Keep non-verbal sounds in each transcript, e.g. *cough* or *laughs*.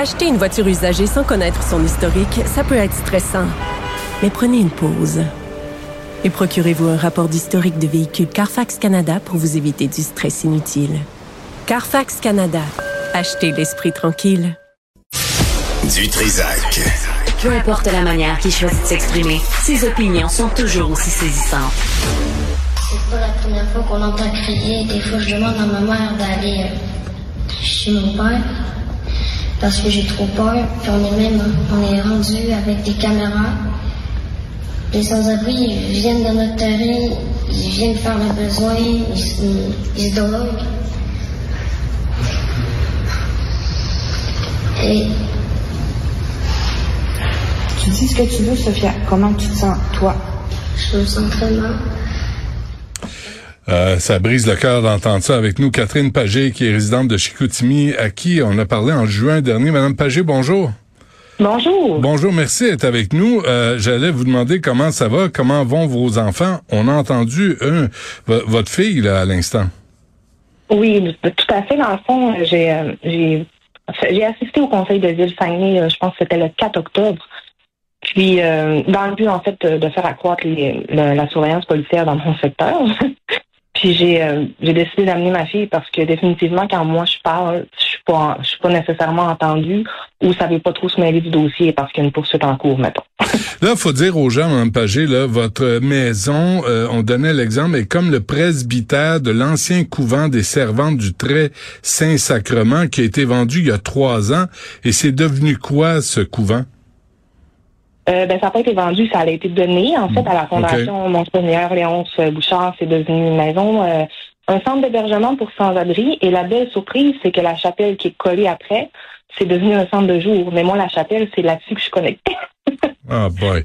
Acheter une voiture usagée sans connaître son historique, ça peut être stressant. Mais prenez une pause. Et procurez-vous un rapport d'historique de véhicule Carfax Canada pour vous éviter du stress inutile. Carfax Canada. Achetez l'esprit tranquille. Du Trisac. Peu importe la manière qu'il choisit de s'exprimer, ses opinions sont toujours aussi saisissantes. C'est pas la première fois qu'on entend crier. Des fois, je demande à ma mère d'aller euh, chez mon père parce que j'ai trop peur. Puis on est même, on est rendu avec des caméras. Les sans-abri, ils viennent dans notre terrain, ils viennent faire leurs besoins, ils, se- ils se droguent. Et Tu dis ce que tu veux, Sophia. Comment tu te sens, toi? je me sens très mal. Euh, ça brise le cœur d'entendre ça avec nous. Catherine Pagé, qui est résidente de Chicoutimi, à qui on a parlé en juin dernier. Madame Pagé, bonjour. Bonjour. Bonjour, merci d'être avec nous. Euh, J'allais vous demander comment ça va, comment vont vos enfants. On a entendu vo- votre fille là, à l'instant. Oui, tout à fait. Dans le fond, j'ai euh, j'ai assisté au conseil de ville Saguenay, euh, je pense que c'était le 4 octobre. Puis, euh, dans le but, en fait, de faire accroître les- la surveillance policière dans mon secteur. *laughs* Puis j'ai euh, j'ai décidé d'amener ma fille parce que définitivement, quand moi je parle, je suis pas je suis pas nécessairement entendue ou ça veut pas trop se mêler du dossier parce qu'il y a une poursuite en cours, mettons. *laughs* Là, faut dire aux gens, Mme Pagé, là, votre maison, euh, on donnait l'exemple, est comme le presbytère de l'ancien couvent des servantes du très Saint-Sacrement qui a été vendu il y a trois ans. Et c'est devenu quoi, ce couvent? Euh, ben, ça n'a pas été vendu, ça a été donné, en fait, à la Fondation Monseigneur Léonce Bouchard. C'est devenu une maison, euh, un centre d'hébergement pour sans-abri. Et la belle surprise, c'est que la chapelle qui est collée après, c'est devenu un centre de jour. Mais moi, la chapelle, c'est là-dessus que je suis connectée. *laughs* Ah boy.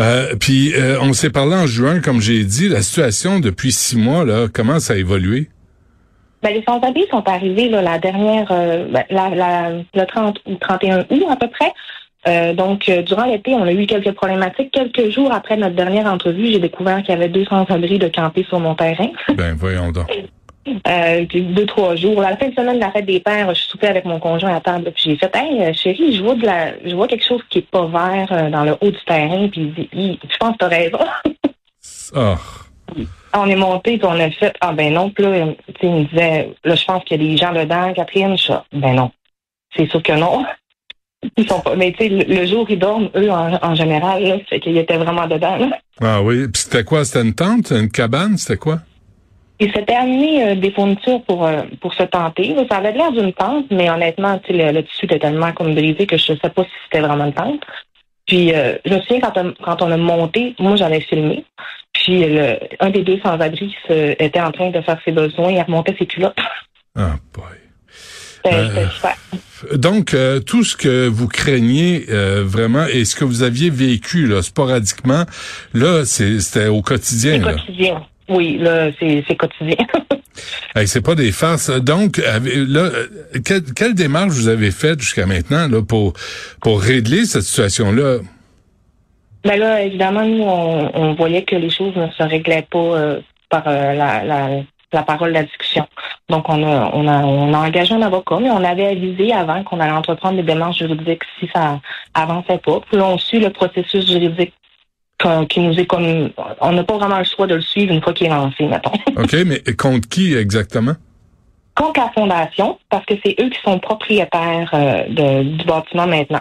Euh, puis euh, on s'est parlé en juin, comme j'ai dit, la situation depuis six mois, là, comment ça a évolué? Ben, les sans-abri sont arrivés là, la dernière, euh, ben, la, la- le 30 ou 31 août à peu près. Euh, donc, euh, durant l'été, on a eu quelques problématiques. Quelques jours après notre dernière entrevue, j'ai découvert qu'il y avait deux sans-abri de camper sur mon terrain. *laughs* Ben voyons donc. Euh, deux, trois jours. La fin de semaine de la fête des pères, je soupais avec mon conjoint à table, puis j'ai fait Hey euh, chérie, je vois de la je vois quelque chose qui est pas vert euh, dans le haut du terrain, puis il dit je pense que t'as raison. *laughs* Ah. on est monté, puis on a fait Ah ben non, puis là, tu sais, il me disait Là, je pense qu'il y a des gens dedans, Catherine, je suis Ben non. C'est sûr que non. Ils sont pas. Mais tu sais, le, jour, ils dorment, eux, en, en général, là, c'est qu'ils étaient vraiment dedans. là. Ah oui. Puis c'était quoi? C'était une tente? Une cabane? C'était quoi? Il s'était amené euh, des fournitures pour euh, pour se tenter. Ça avait l'air d'une tente, mais honnêtement, tu sais, le, le tissu était tellement comme brisé que je ne sais pas si c'était vraiment une tente. Puis euh, je me souviens quand on, quand on a monté, moi j'avais filmé. Puis le, un des deux sans-abri était en train de faire ses besoins, il remontait ses culottes. Ah boy. C'était super. Donc, euh, tout ce que vous craignez euh, vraiment et ce que vous aviez vécu là, sporadiquement, là, c'est- c'était au quotidien. Là. quotidien. Oui, là, c'est quotidien. *laughs* Hey, c'est pas des farces. Donc, avez- là, euh, quelle, quelle démarche vous avez faite jusqu'à maintenant là, pour, pour régler cette situation-là? Mais là, évidemment, nous, on, on voyait que les choses ne se réglaient pas euh, par euh, la, la, la parole de la discussion. Donc, on a, on, a, on a engagé un avocat, mais on avait avisé avant qu'on allait entreprendre des démarches juridiques si ça avançait pas. Puis là, on suit le processus juridique qui nous est comme... On n'a pas vraiment le choix de le suivre une fois qu'il est lancé, mettons. *laughs* OK, mais contre qui exactement? contre la fondation, parce que c'est eux qui sont propriétaires euh, de- du bâtiment maintenant.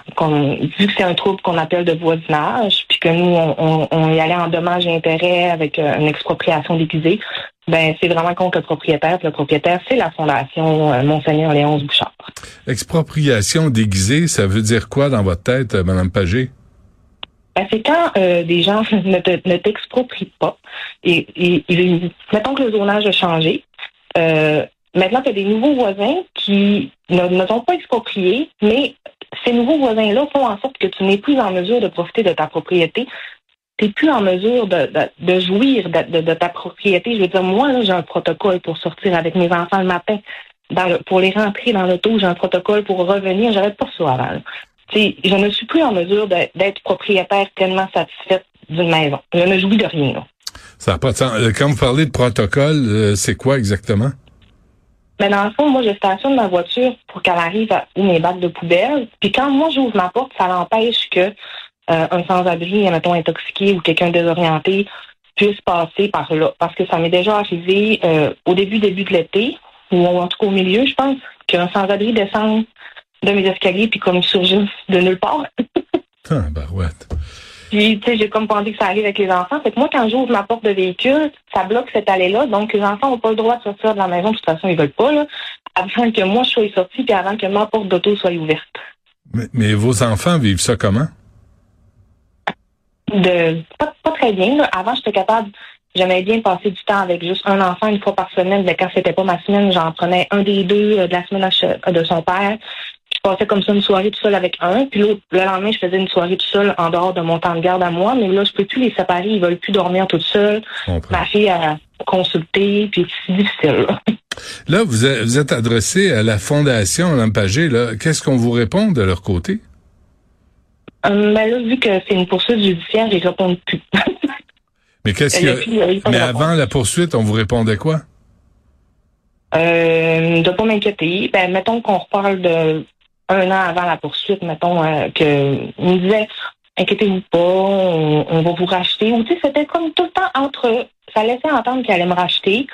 Vu que c'est un trouble qu'on appelle de voisinage, puis que nous, on, on- on y allait en dommages et intérêts avec euh, une expropriation déguisée, ben c'est vraiment contre le propriétaire. Le propriétaire, c'est la fondation euh, Monseigneur Léonce Bouchard. Expropriation déguisée, ça veut dire quoi dans votre tête, euh, Madame Pagé? Ben, c'est quand euh, des gens *laughs* ne te- ne t'exproprient pas. Et, et- et- mettons que le zonage a changé. Euh, maintenant, tu as des nouveaux voisins qui ne, ne sont pas expropriés, mais ces nouveaux voisins-là font en sorte que tu n'es plus en mesure de profiter de ta propriété. Tu n'es plus en mesure de, de, de jouir de, de, ta propriété. Je veux dire, moi, là, j'ai un protocole pour sortir avec mes enfants le matin. Dans le, pour les rentrer dans l'auto, j'ai un protocole pour revenir. J'avais pas ça avant. je ne suis plus en mesure d'être propriétaire tellement satisfaite d'une maison. Je ne jouis de rien. Là. Ça n'a pas de sens. Euh, quand vous parlez de protocole, euh, c'est quoi exactement? Mais dans le fond, moi, je stationne ma voiture pour qu'elle arrive à où mes bacs de poubelle. Puis quand moi, j'ouvre ma porte, ça l'empêche que euh, un sans-abri, mettons intoxiqué ou quelqu'un désorienté, puisse passer par là. Parce que ça m'est déjà arrivé au début, début de l'été, ou en tout cas au milieu, je pense, qu'un sans-abri descende de mes escaliers puis comme surgisse de nulle part. *laughs* ah, barouette. Puis, tu sais, j'ai comme pensé que ça arrive avec les enfants. Fait que moi, quand j'ouvre ma porte de véhicule, ça bloque cette allée-là. Donc, les enfants n'ont pas le droit de sortir de la maison. De toute façon, ils veulent pas, là, avant que moi, je sois sortie puis avant que ma porte d'auto soit ouverte. Mais, vos enfants vivent ça comment? De, pas, très bien. Là. Avant, j'étais capable, j'aimais bien passer du temps avec juste un enfant une fois par semaine. Mais quand c'était pas ma semaine, j'en prenais un des deux euh, de la semaine de son père je passais comme ça une soirée tout seul avec un, puis l'autre, le lendemain, je faisais une soirée tout seul en dehors de mon temps de garde à moi, mais là, je peux plus les séparer, ils veulent plus dormir tout seuls. Ma fille a consulté, puis c'est difficile. Là, *laughs* vous, êtes, adressé à la Fondation Lampagé, là. Qu'est-ce qu'on vous répond de leur côté? Euh, ben là, vu que c'est une poursuite judiciaire, ils répondent plus. *laughs* mais qu'est-ce que. Mais avant la poursuite, on vous répondait quoi? Euh, de pas m'inquiéter. Ben, mettons qu'on reparle de un an avant la poursuite, mettons, euh, que me disait inquiétez-vous pas, on, va vous racheter. Ou tu sais, c'était comme tout le temps entre ça laissait entendre qu'il allait me racheter.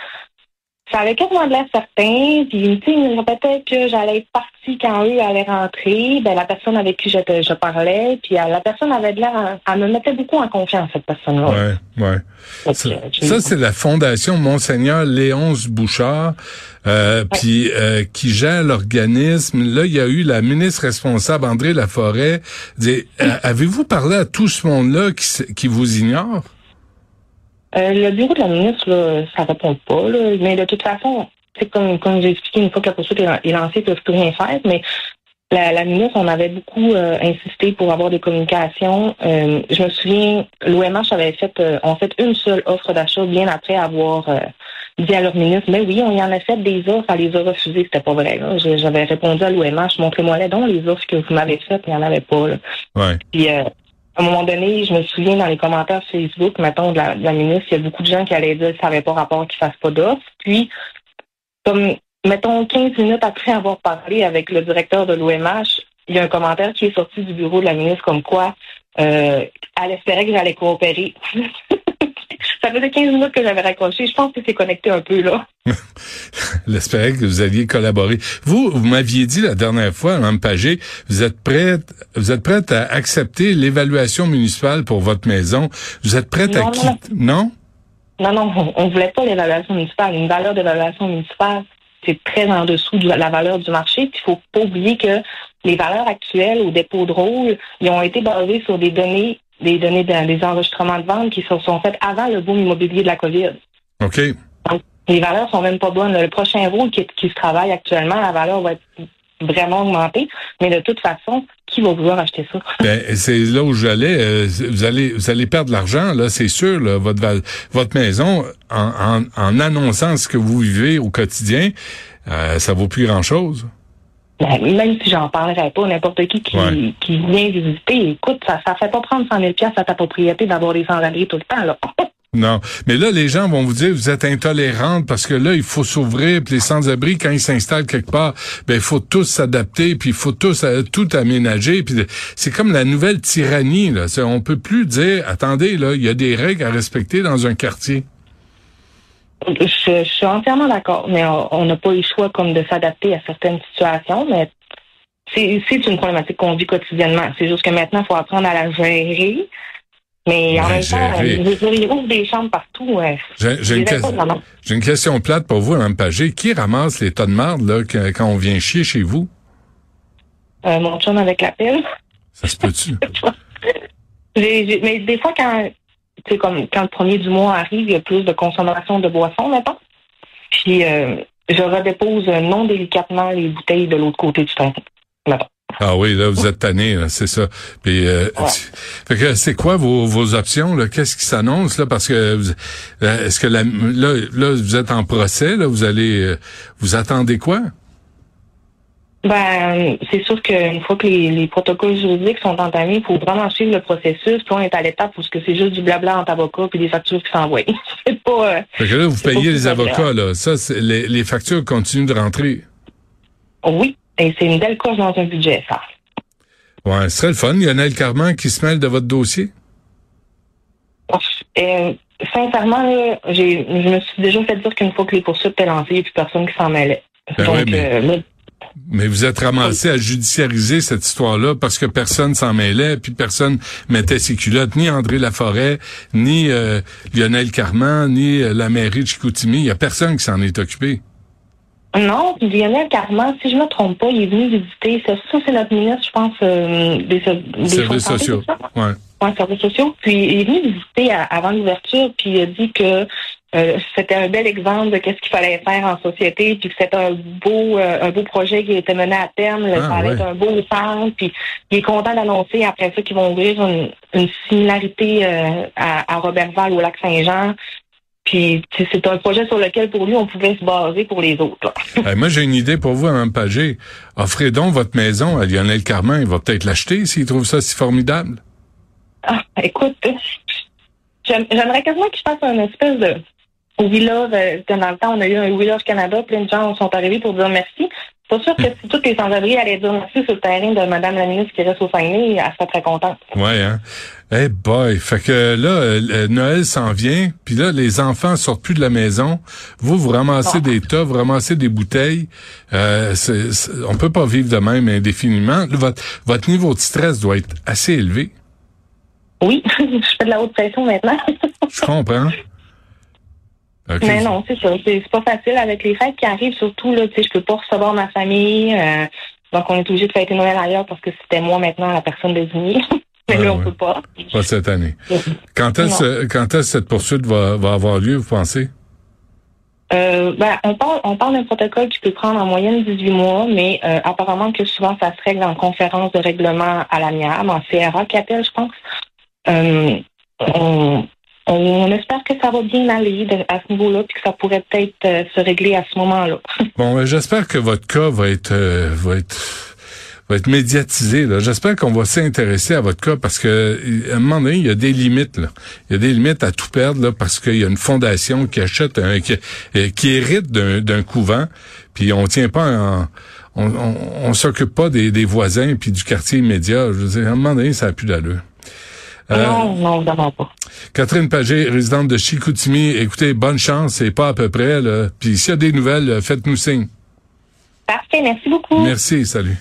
Ça avait quasiment de l'air certain. Puis, tu sais, répétait que j'allais être partie quand eux allaient rentrer. Ben, la personne avec qui je, je parlais, puis euh, la personne avait de l'air, elle me mettait beaucoup en confiance, cette personne-là. Ouais, ouais. Ça, ça c'est la Fondation Monseigneur Léonce Bouchard. Euh, puis euh, qui gère l'organisme. Là, il y a eu la ministre responsable, André Laforêt. Euh, avez-vous parlé à tout ce monde-là qui, qui vous ignore? Le bureau de la ministre, là, ça répond pas. Là, mais de toute façon, c'est comme, comme j'ai expliqué, une fois que la poursuite est lancée, ils peuvent plus rien faire. Mais la, la, ministre, on avait beaucoup insisté pour avoir des communications. je me souviens, l'OMH avait fait, en fait une seule offre d'achat bien après avoir dit à leur ministre, mais oui, on y en a fait des offres, elle les a refusées, c'était pas vrai. J'avais répondu à l'OMH, montrez-moi les dons, les offres que vous m'avez faites, il n'y en avait pas. Là. Ouais. Puis euh, à un moment donné, je me souviens dans les commentaires Facebook, mettons, de la, ministre, il y a beaucoup de gens qui allaient dire que ça n'avait pas rapport qu'ils fassent pas d'offres. Puis, comme, mettons, 15 minutes après avoir parlé avec le directeur de l'OMH, il y a un commentaire qui est sorti du bureau de la ministre comme quoi euh, elle espérait que j'allais coopérer. *laughs* Ça faisait 15 minutes que j'avais raccroché. Je pense que c'est connecté un peu, là. *laughs* J'espérais que vous alliez collaborer. Vous, vous m'aviez dit la dernière fois, Mme Pagé, vous êtes prête, vous êtes prête à accepter l'évaluation municipale pour votre maison. Vous êtes prête à quitter, non? Non, non, on ne voulait pas l'évaluation municipale. Une valeur d'évaluation municipale, c'est très en dessous de la valeur du marché. Il faut pas oublier que les valeurs actuelles au dépôt de rôle, ils ont été basées sur des données des données des enregistrements de vente qui se sont faites avant le boom immobilier de la COVID. OK. Donc, les valeurs sont même pas bonnes. Le prochain rôle qui, qui se travaille actuellement, la valeur va être vraiment augmentée. Mais de toute façon, qui va vouloir acheter ça? *laughs* Ben, c'est là où j'allais. Euh, vous allez vous allez perdre de l'argent, là, c'est sûr. Là, votre votre maison, en, en, annonçant ce que vous vivez au quotidien, euh, ça vaut plus grand chose. Ben, même si j'en parlerais pas, n'importe qui qui, qui vient visiter, écoute, ça ne fait pas prendre 100 000 à ta propriété d'avoir des sans-abri tout le temps. Là. *laughs* Non, mais là, les gens vont vous dire, vous êtes intolérante parce que là, il faut s'ouvrir, puis les sans-abri, quand ils s'installent quelque part, ben il faut tous s'adapter, puis il faut tous euh, tout aménager, puis c'est comme la nouvelle tyrannie. Là. On peut plus dire, attendez, là, il y a des règles à respecter dans un quartier. Je, suis entièrement d'accord, mais on n'a pas eu le choix comme de s'adapter à certaines situations, mais c'est une problématique qu'on vit quotidiennement. C'est juste que maintenant, il faut apprendre à la gérer. Mais en même temps, il ouvre des chambres partout. J'ai une, une, question plate pour vous, Mme Pagé. Qui ramasse les tas de marde là, quand on vient chier chez vous? Euh, mon chum avec la pile. Ça se peut-tu? *laughs* mais des fois, quand sais, comme quand le premier du mois arrive, il y a plus de consommation de boissons, maintenant. Puis, euh, je redépose non délicatement les bouteilles de l'autre côté du terrain. Ah oui, là, vous êtes tanné, c'est ça. Puis, euh, fait que c'est quoi vos, vos options là? Qu'est-ce qui s'annonce là? Parce que euh, est-ce que la, là, là, vous êtes en procès là Vous allez, euh, vous attendez quoi? Ben, c'est sûr qu'une fois que les, les, protocoles juridiques sont entamés, il faut vraiment suivre le processus. Puis on est à l'étape où c'est juste du blabla entre avocats puis des factures qui s'envoient. *laughs* c'est pas. fait que là, vous payez les avocats, là. Ça, les, les factures continuent de rentrer. Oui. Et c'est une belle course dans un budget, ça. Ouais, ce serait le fun. Lionel Carman qui se mêle de votre dossier? Euh, sincèrement, là, j'ai, je me suis déjà fait dire qu'une fois que les poursuites étaient lancées, il n'y a plus personne qui s'en mêlait. Ben Donc, mais, euh, mais, vous êtes ramassé à judiciariser cette histoire-là parce que personne s'en mêlait, puis personne mettait ses culottes, ni André Laforêt, ni euh, Lionel Carman, ni euh, la mairie de Chicoutimi. Il n'y a personne qui s'en est occupé. Non, Lionel Carman, si je ne me trompe pas, il est venu visiter. Ça, c'est notre ministre, je pense, euh, des, des services sociaux. Oui, ouais, services sociaux. Puis il est venu visiter avant l'ouverture, puis il a dit que euh, c'était un bel exemple de qu'est-ce qu'il fallait faire en société, puis que c'était un beau euh, un beau projet qui était mené à terme. Ah, ça allait être un beau centre, puis il est content d'annoncer après ça qu'ils vont ouvrir une, une similarité à, à Robertval au lac Saint-Jean. Puis c'est un projet sur lequel pour lui on pouvait se baser pour les autres. *laughs* moi j'ai une idée pour vous, Mme Pagé. Offrez donc votre maison à Lionel Carman. Il va peut-être l'acheter s'il trouve ça si formidable. Ah, écoute, j'aimerais quasiment qu'il fasse un espèce de village. Euh, dans le temps, on a eu un village Canada, plein de gens sont arrivés pour dire merci. C'est pas sûr que si tous les sans-abri allaient dire merci sur le terrain de Mme la ministre qui reste au Saguenay, elle serait très contente. Ouais, hein. Hey boy, fait que là, euh, Noël s'en vient, puis là, les enfants sortent plus de la maison. Vous, vous ramassez des tas, vous ramassez des bouteilles. Euh, on peut pas vivre de même indéfiniment. Votre, votre niveau de stress doit être assez élevé. Oui, *laughs* je fais de la haute pression maintenant. je comprends? *laughs* Mais non, c'est ça. C'est pas facile avec les fêtes qui arrivent, surtout là, tu sais, je peux pas recevoir ma famille. Euh, donc on est obligé de fêter Noël ailleurs parce que c'était moi maintenant la personne désignée. *laughs* Mais là, on peut pas. Pas cette année. Quand est-ce quand est-ce cette poursuite va, va avoir lieu, vous pensez? Euh, ben, on parle, on parle d'un protocole qui peut prendre en moyenne 18 mois, mais euh, apparemment que souvent ça se règle en conférence de règlement à l'amiable, en CRA qui appelle, je pense. Euh, on, on espère que ça va bien aller à ce niveau-là, puis que ça pourrait peut-être euh, se régler à ce moment-là. *laughs* bon, ben, j'espère que votre cas va être euh, va être va être médiatisé. J'espère qu'on va s'intéresser à votre cas parce que à un moment donné, il y a des limites. Là. Il y a des limites à tout perdre là, parce qu'il y a une fondation qui achète un, qui, euh, hérite d'un couvent, puis on tient pas en, on, s'occupe pas des, voisins puis du quartier immédiat. Je veux dire, à un moment donné, ça a plus d'allure. Euh, non, non, vraiment pas. Catherine Pagé, résidente de Chicoutimi, écoutez, bonne chance, c'est pas à peu près. Là. Puis s'il y a des nouvelles, faites-nous signe. Parfait, merci beaucoup. Merci, salut.